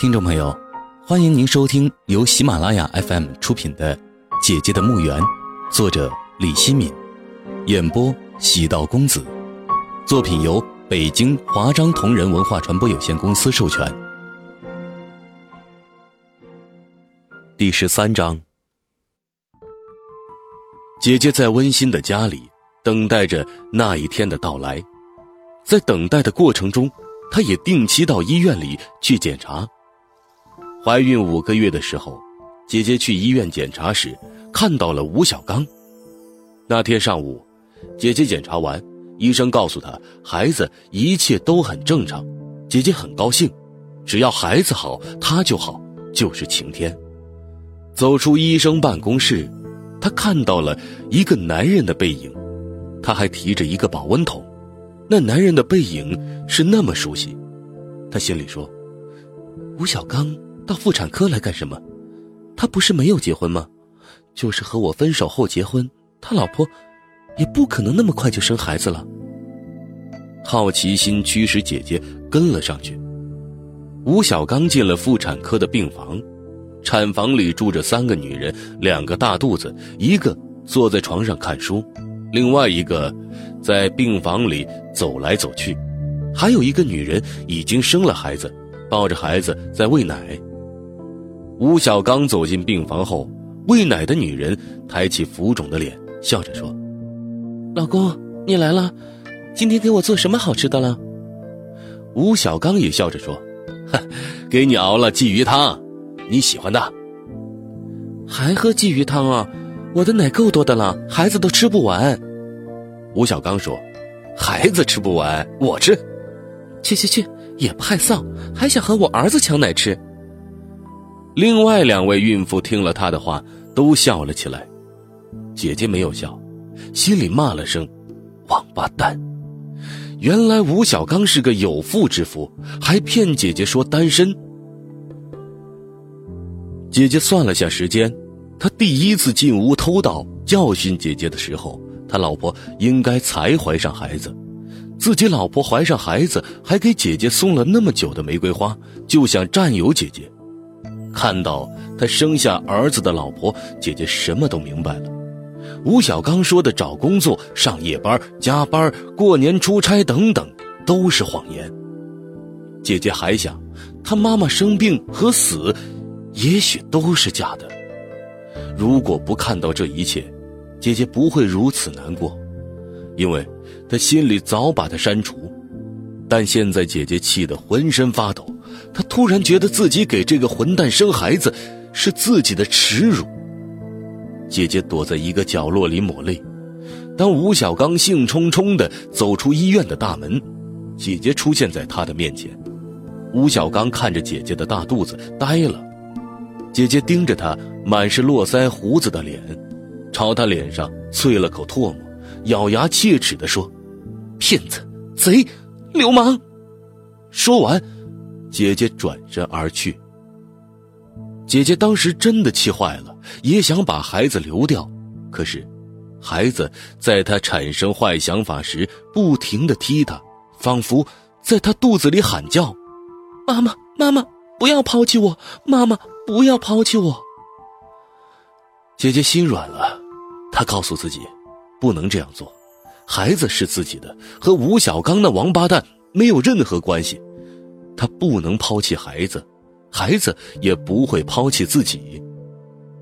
听众朋友，欢迎您收听由喜马拉雅 FM 出品的《姐姐的墓园》，作者李希敏，演播喜道公子。作品由北京华章同仁文化传播有限公司授权。第十三章，姐姐在温馨的家里等待着那一天的到来，在等待的过程中，她也定期到医院里去检查。怀孕五个月的时候，姐姐去医院检查时，看到了吴小刚。那天上午，姐姐检查完，医生告诉她，孩子一切都很正常。姐姐很高兴，只要孩子好，她就好，就是晴天。走出医生办公室，她看到了一个男人的背影，他还提着一个保温桶。那男人的背影是那么熟悉，她心里说：“吴小刚。”到妇产科来干什么？他不是没有结婚吗？就是和我分手后结婚，他老婆也不可能那么快就生孩子了。好奇心驱使姐姐跟了上去。吴小刚进了妇产科的病房，产房里住着三个女人，两个大肚子，一个坐在床上看书，另外一个在病房里走来走去，还有一个女人已经生了孩子，抱着孩子在喂奶。吴小刚走进病房后，喂奶的女人抬起浮肿的脸，笑着说：“老公，你来了，今天给我做什么好吃的了？”吴小刚也笑着说：“给你熬了鲫鱼汤，你喜欢的。”还喝鲫鱼汤啊？我的奶够多的了，孩子都吃不完。吴小刚说：“孩子吃不完，我吃。”去去去，也不害臊，还想和我儿子抢奶吃。另外两位孕妇听了他的话，都笑了起来。姐姐没有笑，心里骂了声“王八蛋”。原来吴小刚是个有妇之夫，还骗姐姐说单身。姐姐算了下时间，他第一次进屋偷盗教训姐姐的时候，他老婆应该才怀上孩子。自己老婆怀上孩子，还给姐姐送了那么久的玫瑰花，就想占有姐姐。看到他生下儿子的老婆，姐姐什么都明白了。吴小刚说的找工作、上夜班、加班、过年出差等等，都是谎言。姐姐还想，他妈妈生病和死，也许都是假的。如果不看到这一切，姐姐不会如此难过，因为她心里早把他删除。但现在姐姐气得浑身发抖。她突然觉得自己给这个混蛋生孩子，是自己的耻辱。姐姐躲在一个角落里抹泪。当吴小刚兴冲冲地走出医院的大门，姐姐出现在他的面前。吴小刚看着姐姐的大肚子，呆了。姐姐盯着他满是络腮胡子的脸，朝他脸上啐了口唾沫，咬牙切齿地说：“骗子，贼，流氓！”说完。姐姐转身而去。姐姐当时真的气坏了，也想把孩子流掉，可是，孩子在她产生坏想法时不停的踢她，仿佛在她肚子里喊叫：“妈妈，妈妈，不要抛弃我！妈妈，不要抛弃我！”姐姐心软了，她告诉自己，不能这样做，孩子是自己的，和吴小刚那王八蛋没有任何关系。他不能抛弃孩子，孩子也不会抛弃自己。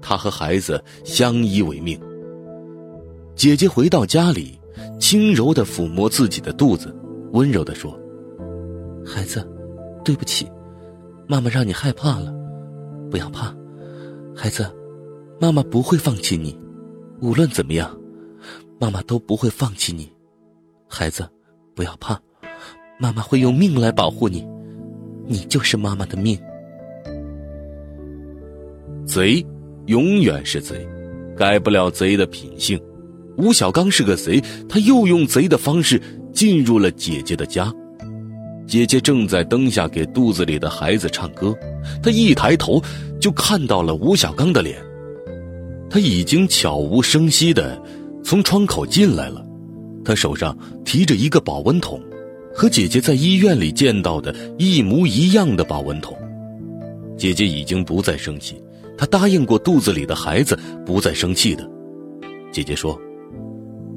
他和孩子相依为命。姐姐回到家里，轻柔的抚摸自己的肚子，温柔的说：“孩子，对不起，妈妈让你害怕了，不要怕，孩子，妈妈不会放弃你，无论怎么样，妈妈都不会放弃你。孩子，不要怕，妈妈会用命来保护你。”你就是妈妈的命。贼，永远是贼，改不了贼的品性。吴小刚是个贼，他又用贼的方式进入了姐姐的家。姐姐正在灯下给肚子里的孩子唱歌，她一抬头就看到了吴小刚的脸。他已经悄无声息的从窗口进来了，他手上提着一个保温桶。和姐姐在医院里见到的一模一样的保温桶，姐姐已经不再生气，她答应过肚子里的孩子不再生气的。姐姐说：“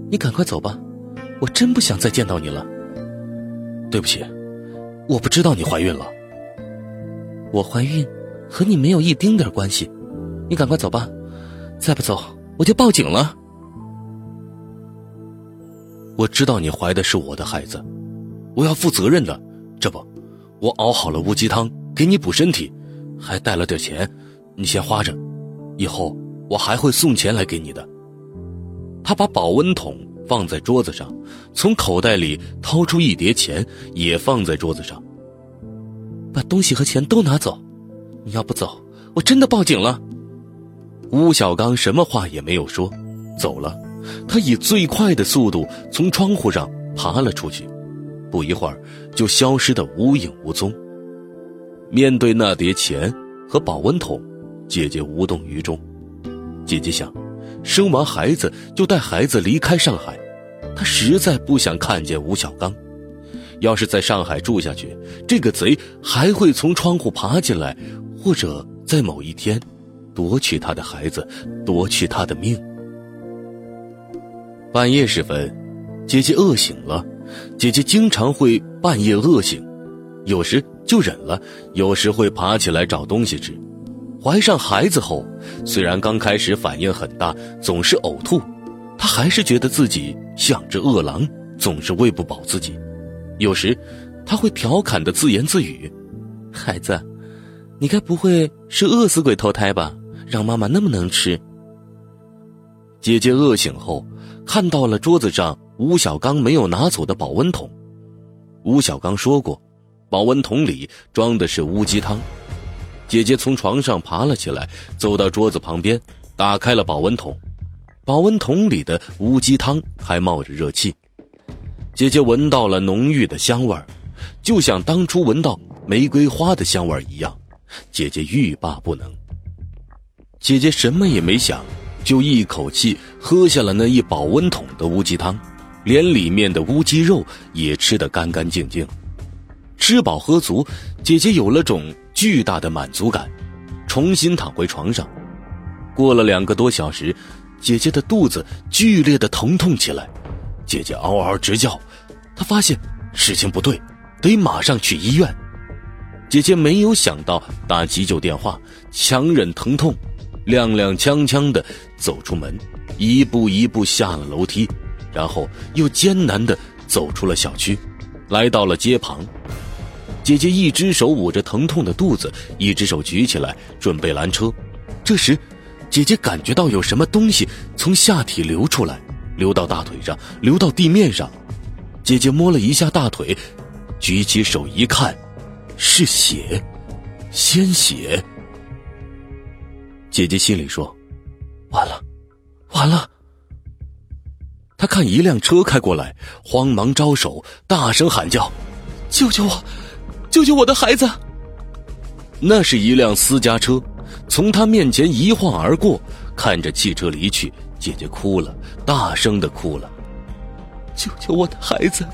你赶快走吧，我真不想再见到你了。”对不起，我不知道你怀孕了。我怀孕和你没有一丁点关系，你赶快走吧，再不走我就报警了。我知道你怀的是我的孩子，我要负责任的。这不，我熬好了乌鸡汤给你补身体，还带了点钱，你先花着，以后我还会送钱来给你的。他把保温桶放在桌子上，从口袋里掏出一叠钱，也放在桌子上。把东西和钱都拿走，你要不走，我真的报警了。吴小刚什么话也没有说，走了。他以最快的速度从窗户上爬了出去，不一会儿就消失得无影无踪。面对那叠钱和保温桶，姐姐无动于衷。姐姐想，生完孩子就带孩子离开上海，她实在不想看见吴小刚。要是在上海住下去，这个贼还会从窗户爬进来，或者在某一天，夺取她的孩子，夺去她的命。半夜时分，姐姐饿醒了。姐姐经常会半夜饿醒，有时就忍了，有时会爬起来找东西吃。怀上孩子后，虽然刚开始反应很大，总是呕吐，她还是觉得自己像只饿狼，总是喂不饱自己。有时，她会调侃的自言自语：“孩子，你该不会是饿死鬼投胎吧？让妈妈那么能吃。”姐姐饿醒后。看到了桌子上吴小刚没有拿走的保温桶，吴小刚说过，保温桶里装的是乌鸡汤。姐姐从床上爬了起来，走到桌子旁边，打开了保温桶，保温桶里的乌鸡汤还冒着热气。姐姐闻到了浓郁的香味儿，就像当初闻到玫瑰花的香味一样。姐姐欲罢不能。姐姐什么也没想。就一口气喝下了那一保温桶的乌鸡汤，连里面的乌鸡肉也吃得干干净净。吃饱喝足，姐姐有了种巨大的满足感，重新躺回床上。过了两个多小时，姐姐的肚子剧烈的疼痛起来，姐姐嗷嗷直叫。她发现事情不对，得马上去医院。姐姐没有想到打急救电话，强忍疼痛。踉踉跄跄的走出门，一步一步下了楼梯，然后又艰难的走出了小区，来到了街旁。姐姐一只手捂着疼痛的肚子，一只手举起来准备拦车。这时，姐姐感觉到有什么东西从下体流出来，流到大腿上，流到地面上。姐姐摸了一下大腿，举起手一看，是血，鲜血。姐姐心里说：“完了，完了。”她看一辆车开过来，慌忙招手，大声喊叫：“救救我，救救我的孩子！”那是一辆私家车，从她面前一晃而过，看着汽车离去，姐姐哭了，大声的哭了：“救救我的孩子，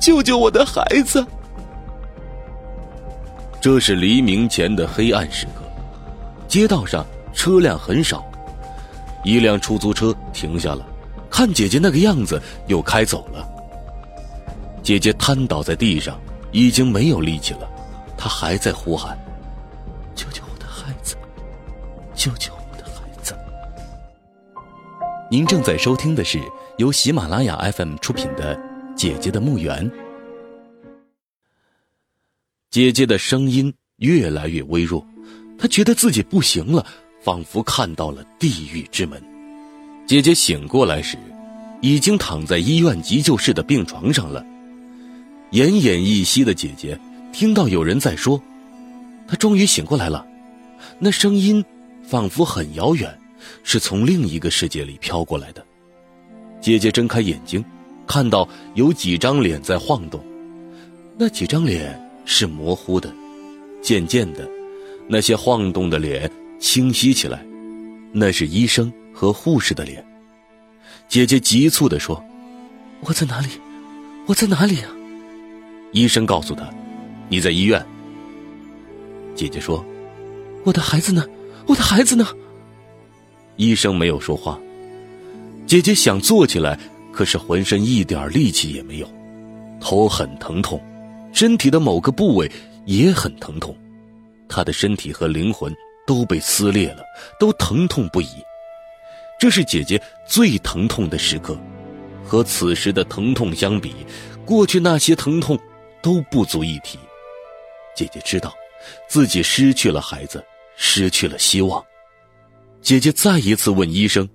救救我的孩子！”这是黎明前的黑暗时刻，街道上。车辆很少，一辆出租车停下了，看姐姐那个样子，又开走了。姐姐瘫倒在地上，已经没有力气了，她还在呼喊：“救救我的孩子，救救我的孩子！”您正在收听的是由喜马拉雅 FM 出品的《姐姐的墓园》。姐姐的声音越来越微弱，她觉得自己不行了。仿佛看到了地狱之门。姐姐醒过来时，已经躺在医院急救室的病床上了。奄奄一息的姐姐听到有人在说：“她终于醒过来了。”那声音仿佛很遥远，是从另一个世界里飘过来的。姐姐睁开眼睛，看到有几张脸在晃动，那几张脸是模糊的。渐渐的，那些晃动的脸。清晰起来，那是医生和护士的脸。姐姐急促地说：“我在哪里？我在哪里啊？”医生告诉她：“你在医院。”姐姐说：“我的孩子呢？我的孩子呢？医生没有说话。姐姐想坐起来，可是浑身一点力气也没有，头很疼痛，身体的某个部位也很疼痛，她的身体和灵魂都被撕裂了，都疼痛不已。这是姐姐最疼痛的时刻，和此时的疼痛相比，过去那些疼痛都不足一提。姐姐知道，自己失去了孩子，失去了希望。姐姐再一次问医生：“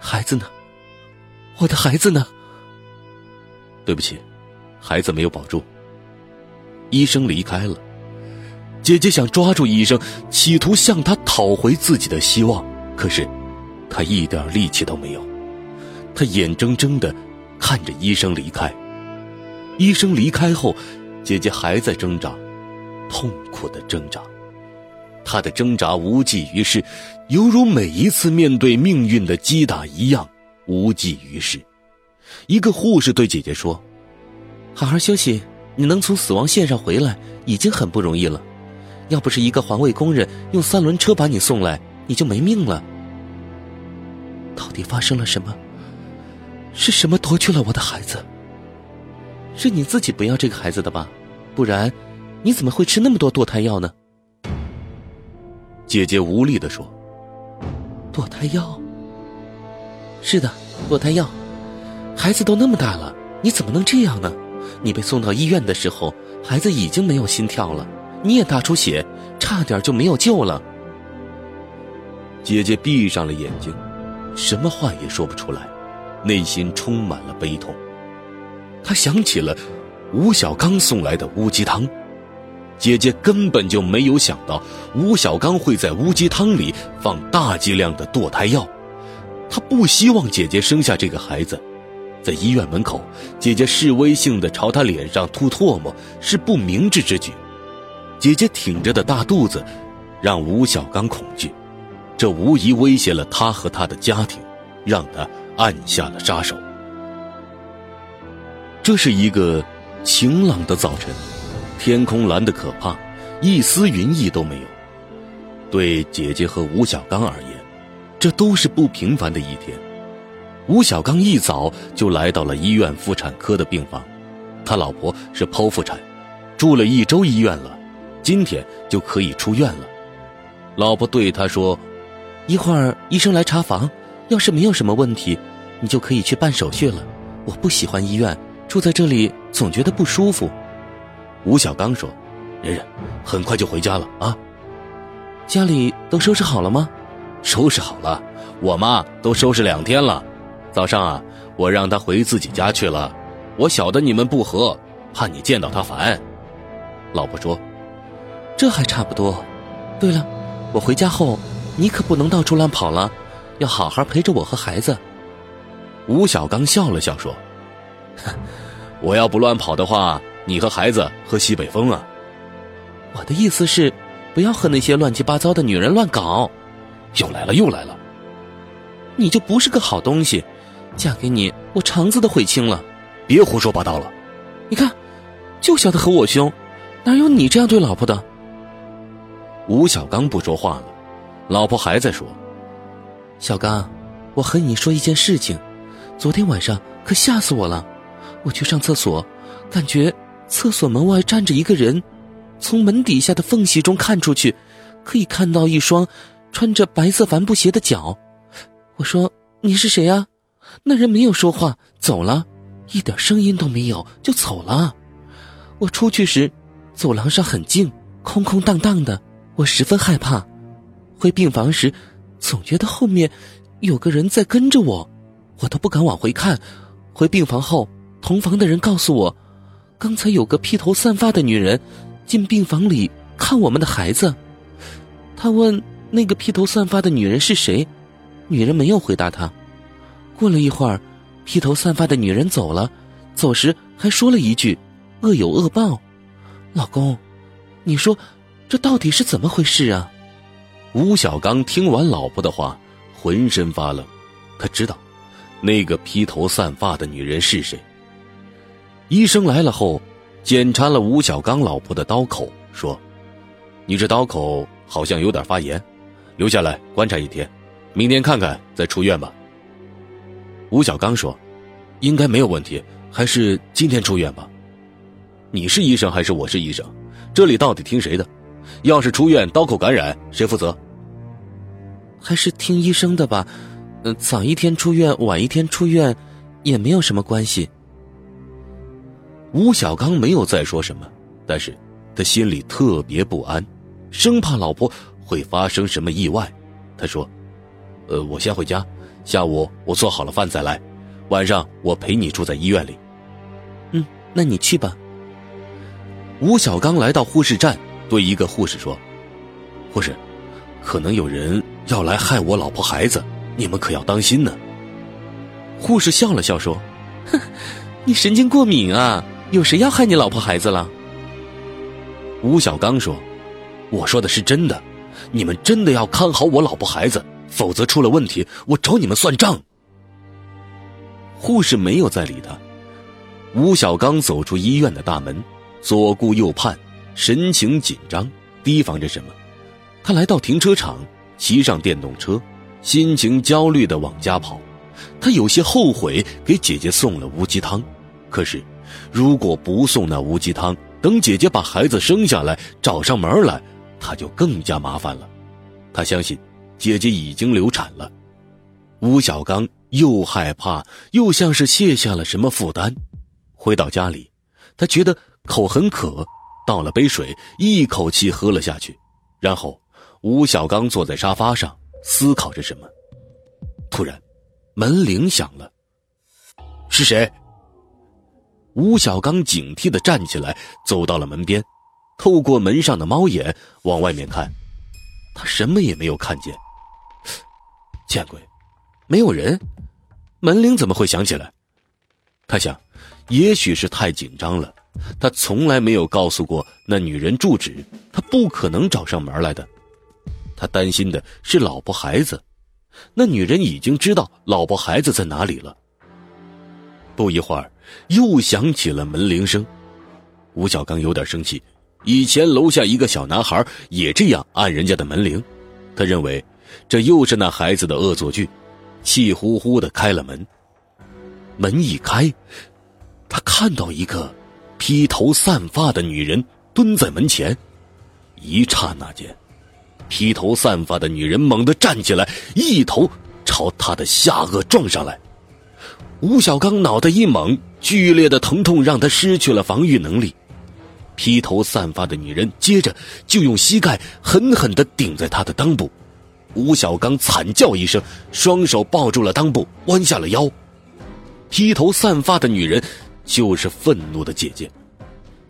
孩子呢？我的孩子呢？”对不起，孩子没有保住。医生离开了。姐姐想抓住医生，企图向他讨回自己的希望，可是，她一点力气都没有。她眼睁睁的看着医生离开。医生离开后，姐姐还在挣扎。痛苦的挣扎，他的挣扎无济于事，犹如每一次面对命运的击打一样无济于事。一个护士对姐姐说：“好好休息，你能从死亡线上回来已经很不容易了。要不是一个环卫工人用三轮车把你送来，你就没命了。”到底发生了什么？是什么夺去了我的孩子？是你自己不要这个孩子的吧？不然。你怎么会吃那么多堕胎药呢？姐姐无力的说：“堕胎药。是的，堕胎药。孩子都那么大了，你怎么能这样呢？你被送到医院的时候，孩子已经没有心跳了，你也大出血，差点就没有救了。”姐姐闭上了眼睛，什么话也说不出来，内心充满了悲痛。她想起了吴小刚送来的乌鸡汤。姐姐根本就没有想到吴小刚会在乌鸡汤里放大剂量的堕胎药，她不希望姐姐生下这个孩子。在医院门口，姐姐示威性的朝他脸上吐唾沫，是不明智之举。姐姐挺着的大肚子，让吴小刚恐惧，这无疑威胁了他和他的家庭，让他按下了杀手。这是一个晴朗的早晨。天空蓝得可怕，一丝云翳都没有。对姐姐和吴小刚而言，这都是不平凡的一天。吴小刚一早就来到了医院妇产科的病房，他老婆是剖腹产，住了一周医院了，今天就可以出院了。老婆对他说：“一会儿医生来查房，要是没有什么问题，你就可以去办手续了。我不喜欢医院，住在这里总觉得不舒服。”吴小刚说：“忍忍，很快就回家了啊。家里都收拾好了吗？收拾好了，我妈都收拾两天了。早上啊，我让她回自己家去了。我晓得你们不和，怕你见到她烦。”老婆说：“这还差不多。对了，我回家后，你可不能到处乱跑了，要好好陪着我和孩子。”吴小刚笑了笑说：“ 我要不乱跑的话。”你和孩子喝西北风啊？我的意思是，不要和那些乱七八糟的女人乱搞。又来了，又来了！你就不是个好东西，嫁给你，我肠子都悔青了。别胡说八道了！你看，就晓得和我凶，哪有你这样对老婆的？吴小刚不说话了，老婆还在说：“小刚，我和你说一件事情，昨天晚上可吓死我了，我去上厕所，感觉……”厕所门外站着一个人，从门底下的缝隙中看出去，可以看到一双穿着白色帆布鞋的脚。我说：“你是谁啊？”那人没有说话，走了，一点声音都没有，就走了。我出去时，走廊上很静，空空荡荡的，我十分害怕。回病房时，总觉得后面有个人在跟着我，我都不敢往回看。回病房后，同房的人告诉我。刚才有个披头散发的女人进病房里看我们的孩子，他问那个披头散发的女人是谁，女人没有回答他。过了一会儿，披头散发的女人走了，走时还说了一句：“恶有恶报。”老公，你说这到底是怎么回事啊？吴小刚听完老婆的话，浑身发冷，他知道那个披头散发的女人是谁。医生来了后，检查了吴小刚老婆的刀口，说：“你这刀口好像有点发炎，留下来观察一天，明天看看再出院吧。吴小刚说：“应该没有问题，还是今天出院吧。你是医生还是我是医生？这里到底听谁的？要是出院刀口感染，谁负责？还是听医生的吧。嗯，早一天出院，晚一天出院，也没有什么关系。”吴小刚没有再说什么，但是他心里特别不安，生怕老婆会发生什么意外。他说：“呃，我先回家，下午我做好了饭再来，晚上我陪你住在医院里。”“嗯，那你去吧。”吴小刚来到护士站，对一个护士说：“护士，可能有人要来害我老婆孩子，你们可要当心呢。”护士笑了笑说：“哼，你神经过敏啊。”有谁要害你老婆孩子了？吴小刚说：“我说的是真的，你们真的要看好我老婆孩子，否则出了问题，我找你们算账。”护士没有再理他。吴小刚走出医院的大门，左顾右盼，神情紧张，提防着什么。他来到停车场，骑上电动车，心情焦虑的往家跑。他有些后悔给姐姐送了乌鸡汤，可是。如果不送那乌鸡汤，等姐姐把孩子生下来找上门来，他就更加麻烦了。他相信姐姐已经流产了。吴小刚又害怕又像是卸下了什么负担。回到家里，他觉得口很渴，倒了杯水，一口气喝了下去。然后，吴小刚坐在沙发上思考着什么。突然，门铃响了。是谁？吴小刚警惕的站起来，走到了门边，透过门上的猫眼往外面看，他什么也没有看见。见鬼，没有人，门铃怎么会响起来？他想，也许是太紧张了，他从来没有告诉过那女人住址，他不可能找上门来的。他担心的是老婆孩子，那女人已经知道老婆孩子在哪里了。不一会儿。又响起了门铃声，吴小刚有点生气。以前楼下一个小男孩也这样按人家的门铃，他认为这又是那孩子的恶作剧，气呼呼的开了门。门一开，他看到一个披头散发的女人蹲在门前。一刹那间，披头散发的女人猛地站起来，一头朝他的下颚撞上来。吴小刚脑袋一猛，剧烈的疼痛让他失去了防御能力。披头散发的女人接着就用膝盖狠狠的顶在他的裆部。吴小刚惨叫一声，双手抱住了裆部，弯下了腰。披头散发的女人就是愤怒的姐姐，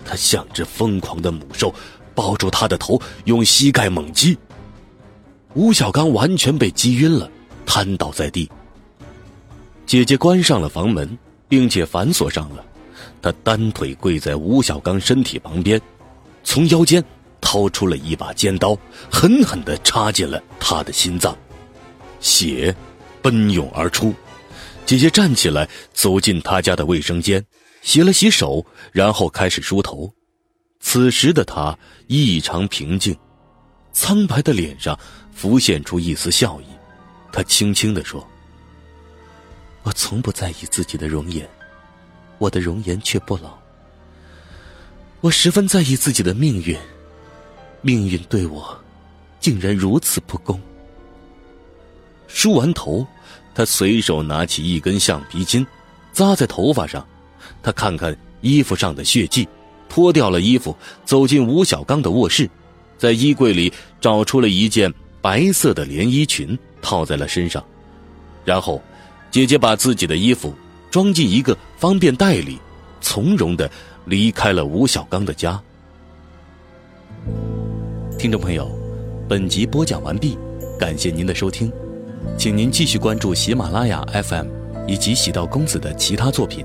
她像只疯狂的母兽，抱住他的头，用膝盖猛击。吴小刚完全被击晕了，瘫倒在地。姐姐关上了房门，并且反锁上了。她单腿跪在吴小刚身体旁边，从腰间掏出了一把尖刀，狠狠地插进了他的心脏，血奔涌而出。姐姐站起来，走进他家的卫生间，洗了洗手，然后开始梳头。此时的他异常平静，苍白的脸上浮现出一丝笑意。他轻轻地说。我从不在意自己的容颜，我的容颜却不老。我十分在意自己的命运，命运对我竟然如此不公。梳完头，他随手拿起一根橡皮筋，扎在头发上。他看看衣服上的血迹，脱掉了衣服，走进吴小刚的卧室，在衣柜里找出了一件白色的连衣裙，套在了身上，然后。姐姐把自己的衣服装进一个方便袋里，从容的离开了吴小刚的家。听众朋友，本集播讲完毕，感谢您的收听，请您继续关注喜马拉雅 FM 以及喜道公子的其他作品。